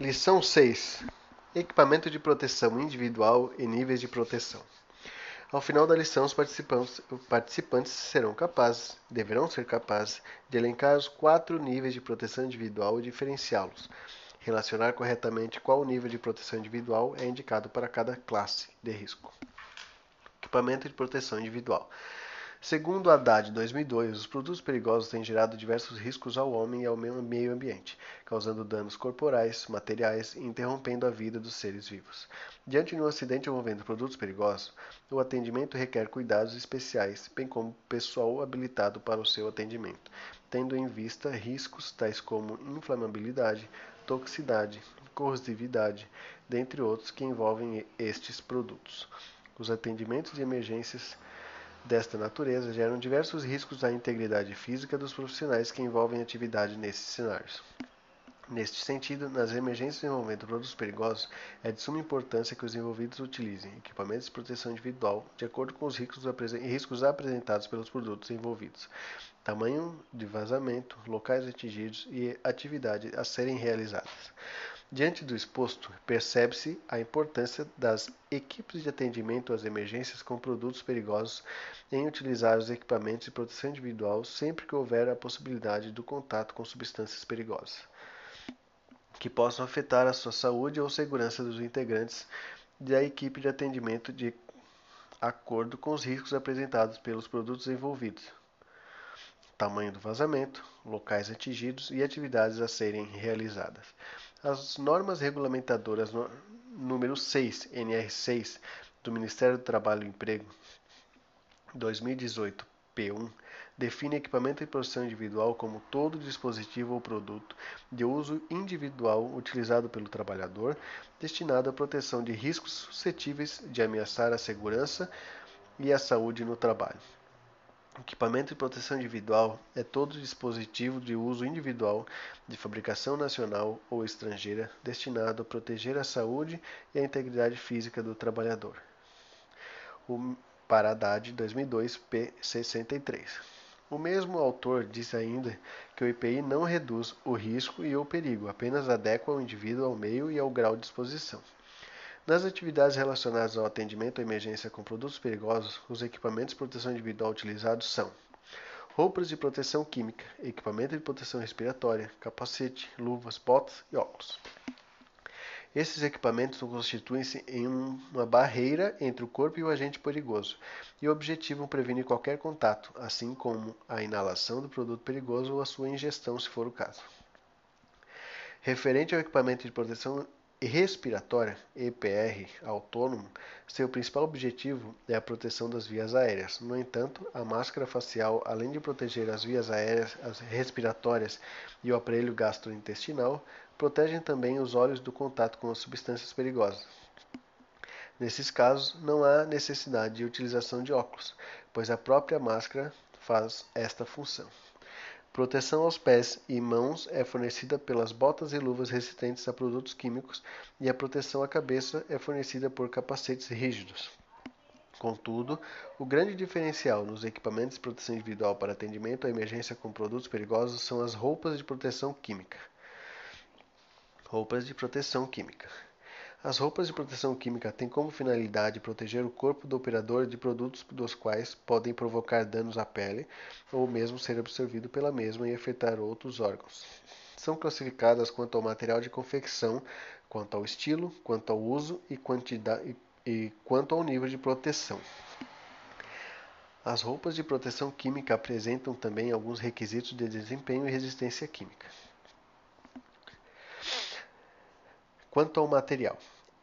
Lição 6: Equipamento de proteção individual e níveis de proteção. Ao final da lição, os participantes, serão capazes, deverão ser capazes, de elencar os quatro níveis de proteção individual e diferenciá-los. Relacionar corretamente qual nível de proteção individual é indicado para cada classe de risco. Equipamento de proteção individual. Segundo Haddad, 2002, os produtos perigosos têm gerado diversos riscos ao homem e ao meio ambiente, causando danos corporais, materiais e interrompendo a vida dos seres vivos. Diante de um acidente envolvendo produtos perigosos, o atendimento requer cuidados especiais, bem como pessoal habilitado para o seu atendimento, tendo em vista riscos tais como inflamabilidade, toxicidade, corrosividade, dentre outros que envolvem estes produtos. Os atendimentos de emergências desta natureza geram diversos riscos à integridade física dos profissionais que envolvem atividade nesses cenários. Neste sentido, nas emergências envolvendo produtos perigosos, é de suma importância que os envolvidos utilizem equipamentos de proteção individual de acordo com os riscos apresentados pelos produtos envolvidos, tamanho de vazamento, locais atingidos e atividade a serem realizadas. Diante do exposto, percebe-se a importância das equipes de atendimento às emergências com produtos perigosos em utilizar os equipamentos de proteção individual sempre que houver a possibilidade do contato com substâncias perigosas, que possam afetar a sua saúde ou segurança dos integrantes da equipe de atendimento de acordo com os riscos apresentados pelos produtos envolvidos tamanho do vazamento, locais atingidos e atividades a serem realizadas. As normas regulamentadoras no, número 6, NR6, do Ministério do Trabalho e Emprego, 2018, P1, define equipamento de proteção individual como todo dispositivo ou produto de uso individual utilizado pelo trabalhador, destinado à proteção de riscos suscetíveis de ameaçar a segurança e a saúde no trabalho. Equipamento de proteção individual é todo dispositivo de uso individual de fabricação nacional ou estrangeira destinado a proteger a saúde e a integridade física do trabalhador. O Paradade 2002 P63. O mesmo autor diz ainda que o IPI não reduz o risco e o perigo, apenas adequa o indivíduo ao meio e ao grau de exposição. Nas atividades relacionadas ao atendimento à emergência com produtos perigosos, os equipamentos de proteção individual utilizados são roupas de proteção química, equipamento de proteção respiratória, capacete, luvas, botas e óculos. Esses equipamentos constituem-se em uma barreira entre o corpo e o agente perigoso, e o objetivo prevenir qualquer contato, assim como a inalação do produto perigoso ou a sua ingestão, se for o caso. Referente ao equipamento de proteção respiratória, EPR, autônomo, seu principal objetivo é a proteção das vias aéreas. No entanto, a máscara facial, além de proteger as vias aéreas, as respiratórias e o aparelho gastrointestinal, protegem também os olhos do contato com as substâncias perigosas. Nesses casos, não há necessidade de utilização de óculos, pois a própria máscara faz esta função. Proteção aos pés e mãos é fornecida pelas botas e luvas resistentes a produtos químicos e a proteção à cabeça é fornecida por capacetes rígidos. Contudo, o grande diferencial nos equipamentos de proteção individual para atendimento à emergência com produtos perigosos são as roupas de proteção química. Roupas de proteção química. As roupas de proteção química têm como finalidade proteger o corpo do operador de produtos dos quais podem provocar danos à pele ou mesmo ser absorvido pela mesma e afetar outros órgãos. São classificadas quanto ao material de confecção, quanto ao estilo, quanto ao uso e, quantidade, e, e quanto ao nível de proteção. As roupas de proteção química apresentam também alguns requisitos de desempenho e resistência química. Quanto ao material,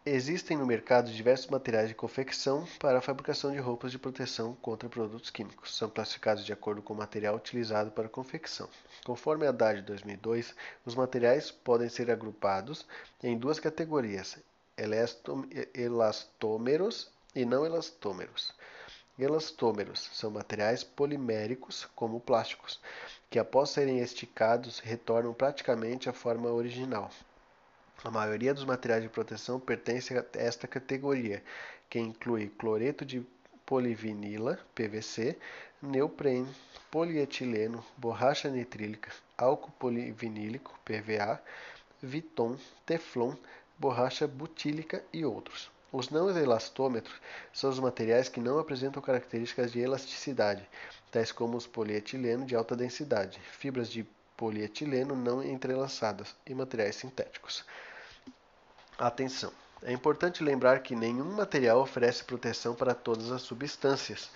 existem no mercado diversos materiais de confecção para a fabricação de roupas de proteção contra produtos químicos. São classificados de acordo com o material utilizado para a confecção. Conforme a DAD 2002, os materiais podem ser agrupados em duas categorias: elastômeros e não elastômeros. Elastômeros são materiais poliméricos, como plásticos, que após serem esticados retornam praticamente à forma original. A maioria dos materiais de proteção pertence a esta categoria, que inclui cloreto de polivinila, PVC, neoprene, polietileno, borracha nitrílica, álcool polivinílico, PVA, Viton, Teflon, borracha butílica e outros. Os não elastômetros são os materiais que não apresentam características de elasticidade, tais como os polietileno de alta densidade, fibras de polietileno não entrelaçadas e materiais sintéticos. Atenção! É importante lembrar que nenhum material oferece proteção para todas as substâncias.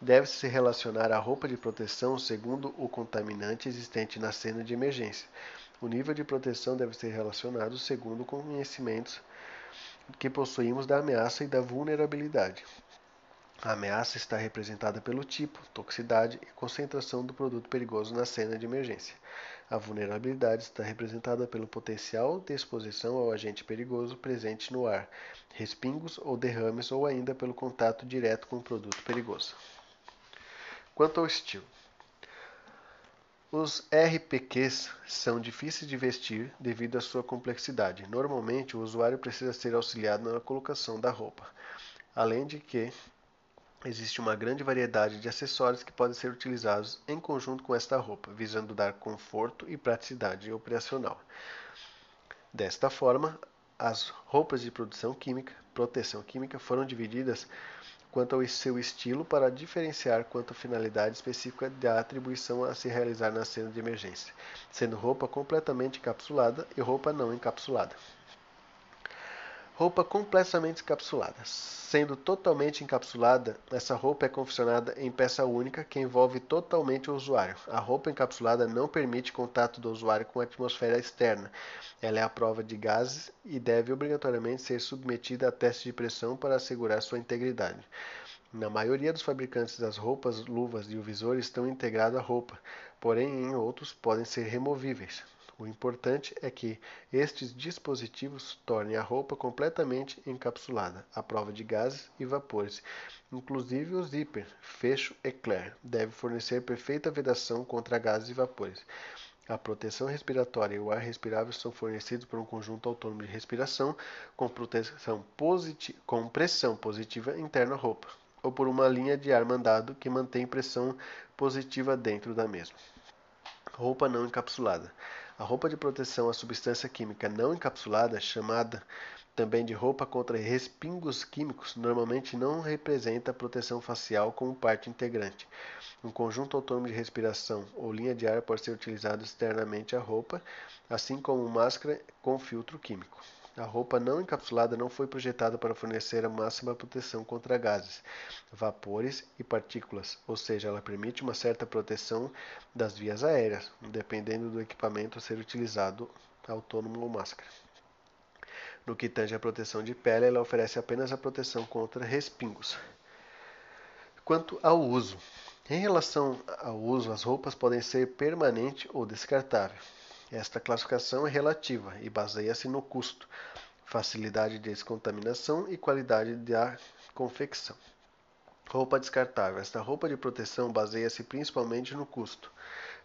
Deve-se relacionar a roupa de proteção segundo o contaminante existente na cena de emergência. O nível de proteção deve ser relacionado segundo conhecimentos que possuímos da ameaça e da vulnerabilidade. A ameaça está representada pelo tipo, toxicidade e concentração do produto perigoso na cena de emergência. A vulnerabilidade está representada pelo potencial de exposição ao agente perigoso presente no ar, respingos ou derrames ou ainda pelo contato direto com o produto perigoso. Quanto ao estilo, os RPQs são difíceis de vestir devido à sua complexidade. Normalmente, o usuário precisa ser auxiliado na colocação da roupa, além de que Existe uma grande variedade de acessórios que podem ser utilizados em conjunto com esta roupa, visando dar conforto e praticidade operacional. Desta forma, as roupas de produção química, proteção química foram divididas quanto ao seu estilo para diferenciar quanto à finalidade específica da atribuição a se realizar na cena de emergência, sendo roupa completamente encapsulada e roupa não encapsulada. Roupa completamente encapsulada. Sendo totalmente encapsulada, essa roupa é confeccionada em peça única que envolve totalmente o usuário. A roupa encapsulada não permite contato do usuário com a atmosfera externa. Ela é à prova de gases e deve obrigatoriamente ser submetida a teste de pressão para assegurar sua integridade. Na maioria dos fabricantes das roupas, luvas e o visor estão integrados à roupa, porém em outros podem ser removíveis. O importante é que estes dispositivos tornem a roupa completamente encapsulada, à prova de gases e vapores. Inclusive o zíper, fecho Eclair, deve fornecer perfeita vedação contra gases e vapores. A proteção respiratória e o ar respirável são fornecidos por um conjunto autônomo de respiração com, proteção com pressão positiva interna à roupa, ou por uma linha de ar mandado que mantém pressão positiva dentro da mesma. Roupa não encapsulada. A roupa de proteção à substância química não encapsulada, chamada também de roupa contra respingos químicos, normalmente não representa proteção facial como parte integrante. Um conjunto autônomo de respiração ou linha de ar pode ser utilizado externamente à roupa, assim como máscara com filtro químico. A roupa não encapsulada não foi projetada para fornecer a máxima proteção contra gases, vapores e partículas, ou seja, ela permite uma certa proteção das vias aéreas, dependendo do equipamento a ser utilizado, autônomo ou máscara. No que tange à proteção de pele, ela oferece apenas a proteção contra respingos. Quanto ao uso, em relação ao uso, as roupas podem ser permanente ou descartável. Esta classificação é relativa e baseia-se no custo, facilidade de descontaminação e qualidade da confecção. Roupa descartável. Esta roupa de proteção baseia-se principalmente no custo,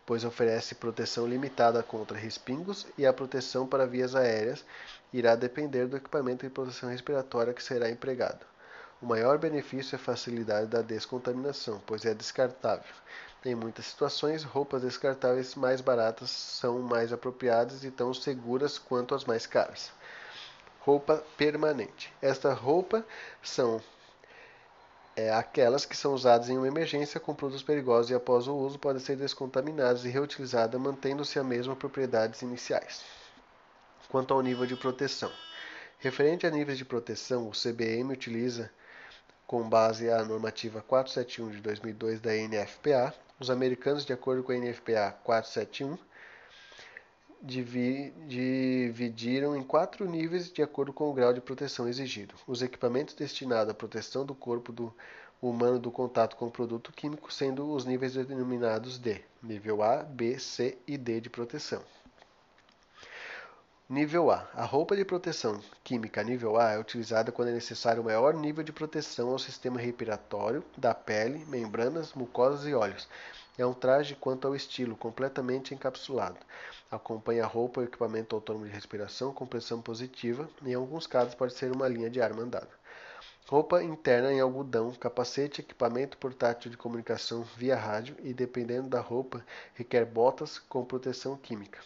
pois oferece proteção limitada contra respingos e a proteção para vias aéreas irá depender do equipamento de proteção respiratória que será empregado. O maior benefício é a facilidade da descontaminação, pois é descartável. Em muitas situações, roupas descartáveis mais baratas são mais apropriadas e tão seguras quanto as mais caras. Roupa permanente. Esta roupa são é, aquelas que são usadas em uma emergência com produtos perigosos e após o uso podem ser descontaminadas e reutilizadas, mantendo-se a mesma propriedades iniciais. Quanto ao nível de proteção. Referente a níveis de proteção, o CBM utiliza com base a normativa 471 de 2002 da NFPA, os americanos, de acordo com a NFPA 471, dividiram em quatro níveis de acordo com o grau de proteção exigido. Os equipamentos destinados à proteção do corpo do humano do contato com o produto químico, sendo os níveis denominados de nível A, B, C e D de proteção. Nível A. A roupa de proteção química nível A é utilizada quando é necessário o maior nível de proteção ao sistema respiratório, da pele, membranas, mucosas e olhos. É um traje quanto ao estilo, completamente encapsulado. Acompanha a roupa o equipamento autônomo de respiração com pressão positiva, em alguns casos pode ser uma linha de ar mandada. Roupa interna em algodão, capacete, equipamento portátil de comunicação via rádio e, dependendo da roupa, requer botas com proteção química.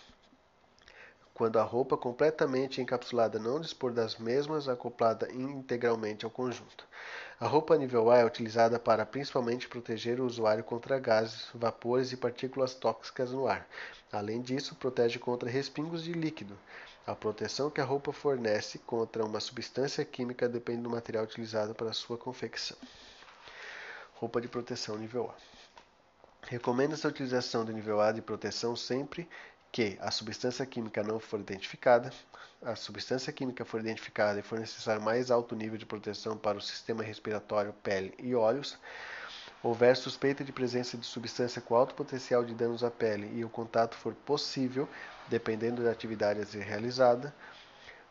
Quando a roupa completamente encapsulada não dispor das mesmas acoplada integralmente ao conjunto. A roupa nível A é utilizada para principalmente proteger o usuário contra gases, vapores e partículas tóxicas no ar. Além disso, protege contra respingos de líquido. A proteção que a roupa fornece contra uma substância química depende do material utilizado para sua confecção. Roupa de proteção nível A. Recomenda-se a utilização do nível A de proteção sempre que a substância química não for identificada, a substância química for identificada e for necessário mais alto nível de proteção para o sistema respiratório, pele e olhos, houver suspeita de presença de substância com alto potencial de danos à pele e o contato for possível, dependendo da atividade a ser realizada,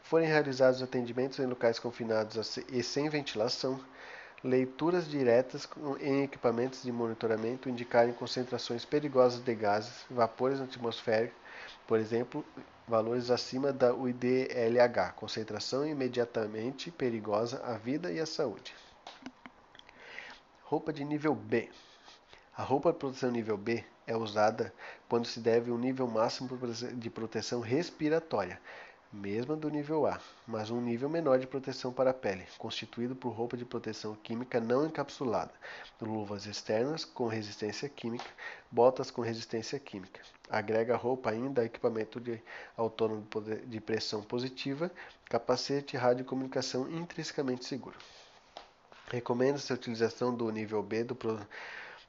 forem realizados atendimentos em locais confinados e sem ventilação, leituras diretas em equipamentos de monitoramento indicarem concentrações perigosas de gases, vapores atmosféricos, por exemplo, valores acima da UIDLH, concentração imediatamente perigosa à vida e à saúde. Roupa de nível B. A roupa de proteção nível B é usada quando se deve um nível máximo de proteção respiratória, mesma do nível A, mas um nível menor de proteção para a pele, constituído por roupa de proteção química não encapsulada, luvas externas com resistência química, botas com resistência química. Agrega roupa ainda equipamento de autônomo de pressão positiva, capacete e radiocomunicação intrinsecamente seguro. Recomenda-se a utilização do nível B do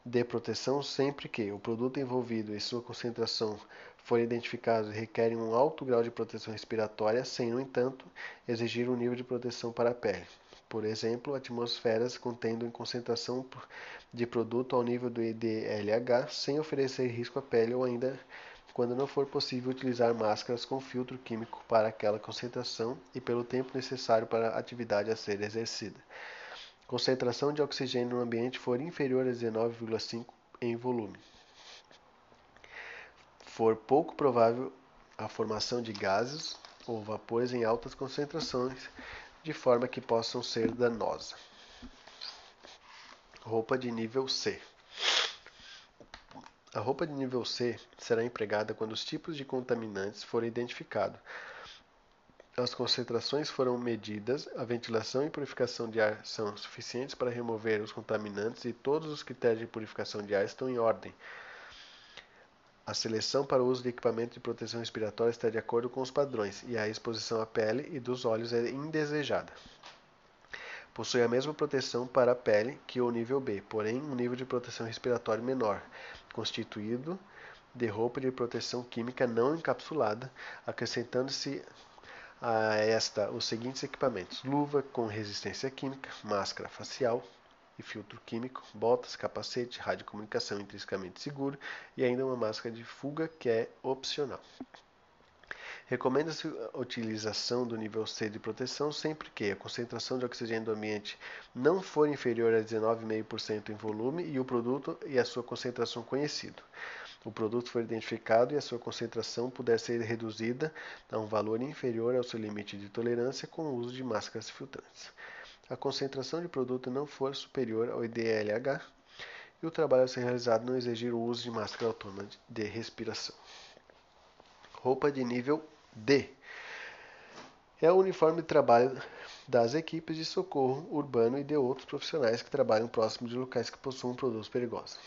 de proteção sempre que o produto envolvido e sua concentração forem identificados requerem um alto grau de proteção respiratória, sem, no entanto, exigir um nível de proteção para a pele. Por exemplo, atmosferas contendo em concentração de produto ao nível do IDLH, sem oferecer risco à pele ou ainda quando não for possível utilizar máscaras com filtro químico para aquela concentração e pelo tempo necessário para a atividade a ser exercida. Concentração de oxigênio no ambiente for inferior a 19,5 em volume for pouco provável a formação de gases ou vapores em altas concentrações, de forma que possam ser danosas. Roupa de nível C. A roupa de nível C será empregada quando os tipos de contaminantes forem identificados, as concentrações foram medidas, a ventilação e purificação de ar são suficientes para remover os contaminantes e todos os critérios de purificação de ar estão em ordem. A seleção para o uso de equipamento de proteção respiratória está de acordo com os padrões e a exposição à pele e dos olhos é indesejada. Possui a mesma proteção para a pele que o nível B, porém um nível de proteção respiratória menor, constituído de roupa de proteção química não encapsulada, acrescentando-se a esta os seguintes equipamentos: luva com resistência química, máscara facial, e filtro químico, botas, capacete, radiocomunicação intrinsecamente seguro e ainda uma máscara de fuga que é opcional. Recomenda-se a utilização do nível C de proteção sempre que a concentração de oxigênio do ambiente não for inferior a 19,5% em volume e o produto e a sua concentração conhecido. O produto for identificado e a sua concentração puder ser reduzida a um valor inferior ao seu limite de tolerância com o uso de máscaras filtrantes a concentração de produto não for superior ao IDLH e o trabalho a ser realizado não exigir o uso de máscara autônoma de respiração. Roupa de nível D. É o uniforme de trabalho das equipes de socorro urbano e de outros profissionais que trabalham próximo de locais que possuam produtos perigosos.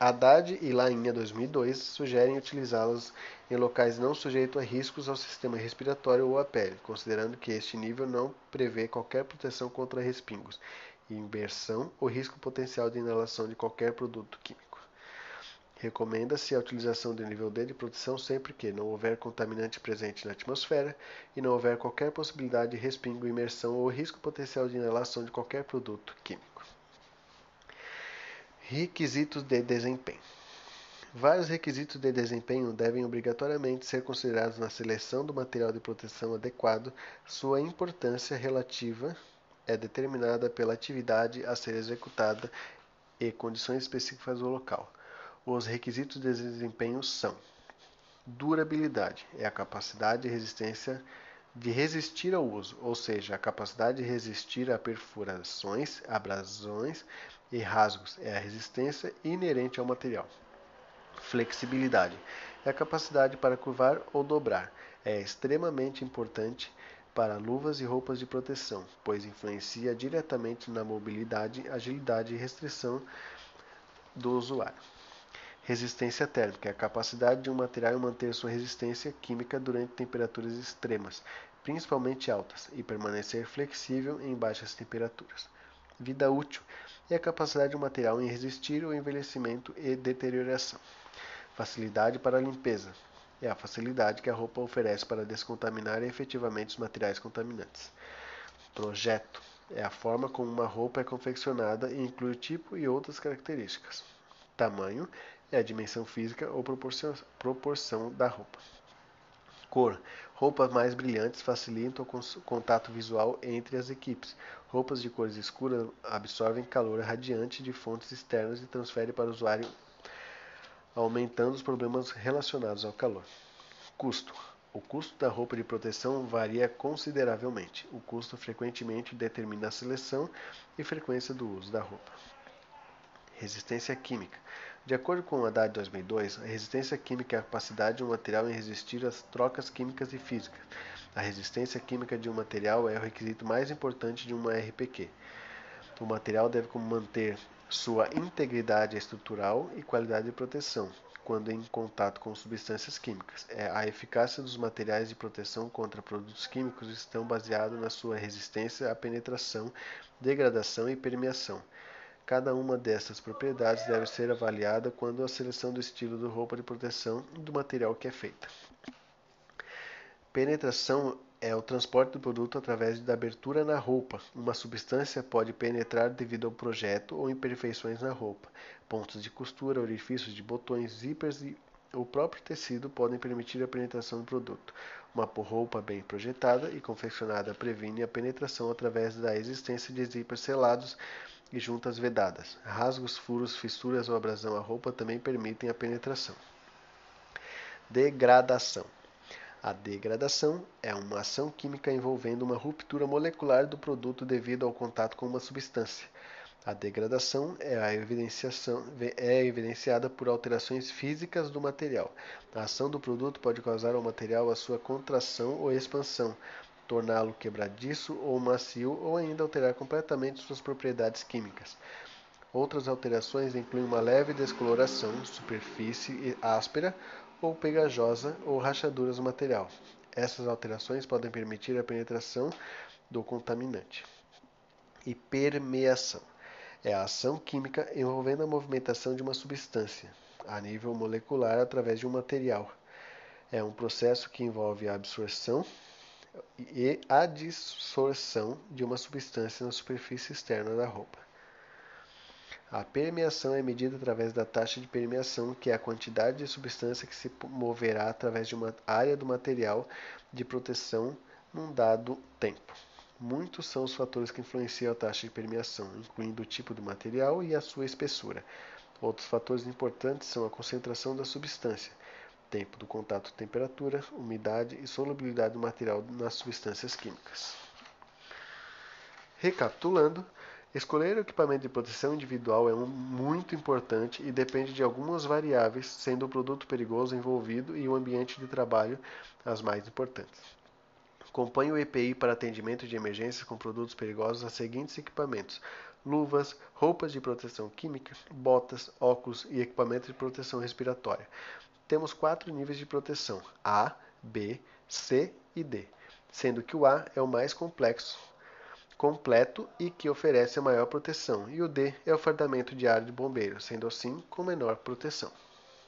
Haddad e Lainha 2002 sugerem utilizá-los em locais não sujeitos a riscos ao sistema respiratório ou à pele, considerando que este nível não prevê qualquer proteção contra respingos, imersão ou risco potencial de inalação de qualquer produto químico. Recomenda-se a utilização do nível D de proteção sempre que não houver contaminante presente na atmosfera e não houver qualquer possibilidade de respingo, imersão ou risco potencial de inalação de qualquer produto químico. Requisitos de desempenho. Vários requisitos de desempenho devem obrigatoriamente ser considerados na seleção do material de proteção adequado. Sua importância relativa é determinada pela atividade a ser executada e condições específicas do local. Os requisitos de desempenho são: durabilidade é a capacidade de resistência de resistir ao uso, ou seja, a capacidade de resistir a perfurações, abrasões e rasgos é a resistência inerente ao material. Flexibilidade é a capacidade para curvar ou dobrar. É extremamente importante para luvas e roupas de proteção, pois influencia diretamente na mobilidade, agilidade e restrição do usuário. Resistência térmica é a capacidade de um material manter sua resistência química durante temperaturas extremas, principalmente altas, e permanecer flexível em baixas temperaturas. Vida útil é a capacidade de um material em resistir ao envelhecimento e deterioração. Facilidade para a limpeza é a facilidade que a roupa oferece para descontaminar efetivamente os materiais contaminantes. Projeto é a forma como uma roupa é confeccionada e inclui o tipo e outras características. Tamanho é a dimensão física ou proporção, proporção da roupa. Cor. Roupas mais brilhantes facilitam o contato visual entre as equipes. Roupas de cores escuras absorvem calor radiante de fontes externas e transferem para o usuário aumentando os problemas relacionados ao calor. Custo. O custo da roupa de proteção varia consideravelmente. O custo frequentemente determina a seleção e frequência do uso da roupa. Resistência química. De acordo com o Haddad 2002, a resistência química é a capacidade de um material em resistir às trocas químicas e físicas. A resistência química de um material é o requisito mais importante de uma RPQ. O material deve manter sua integridade estrutural e qualidade de proteção, quando em contato com substâncias químicas. É, a eficácia dos materiais de proteção contra produtos químicos estão baseados na sua resistência à penetração, degradação e permeação. Cada uma dessas propriedades deve ser avaliada quando a seleção do estilo de roupa de proteção do material que é feita. Penetração é o transporte do produto através da abertura na roupa. Uma substância pode penetrar devido ao projeto ou imperfeições na roupa. Pontos de costura, orifícios de botões, zíperes e o próprio tecido podem permitir a penetração do produto. Uma roupa bem projetada e confeccionada previne a penetração através da existência de zíperes selados e juntas vedadas. Rasgos, furos, fissuras ou abrasão à roupa também permitem a penetração. Degradação. A degradação é uma ação química envolvendo uma ruptura molecular do produto devido ao contato com uma substância. A degradação é, a é evidenciada por alterações físicas do material. A ação do produto pode causar ao material a sua contração ou expansão, torná-lo quebradiço ou macio ou ainda alterar completamente suas propriedades químicas. Outras alterações incluem uma leve descoloração, superfície áspera ou pegajosa ou rachaduras no material. Essas alterações podem permitir a penetração do contaminante. E permeação é a ação química envolvendo a movimentação de uma substância a nível molecular através de um material. É um processo que envolve a absorção e a dissorção de uma substância na superfície externa da roupa. A permeação é medida através da taxa de permeação, que é a quantidade de substância que se moverá através de uma área do material de proteção num dado tempo. Muitos são os fatores que influenciam a taxa de permeação, incluindo o tipo do material e a sua espessura. Outros fatores importantes são a concentração da substância, tempo do contato, temperatura, umidade e solubilidade do material nas substâncias químicas. Recapitulando, Escolher o equipamento de proteção individual é muito importante e depende de algumas variáveis, sendo o produto perigoso envolvido e o ambiente de trabalho as mais importantes. Acompanhe o EPI para atendimento de emergências com produtos perigosos a seguintes equipamentos: luvas, roupas de proteção química, botas, óculos e equipamento de proteção respiratória. Temos quatro níveis de proteção: A, B, C e D, sendo que o A é o mais complexo, completo e que oferece a maior proteção, e o D é o fardamento diário de bombeiro, sendo assim com menor proteção.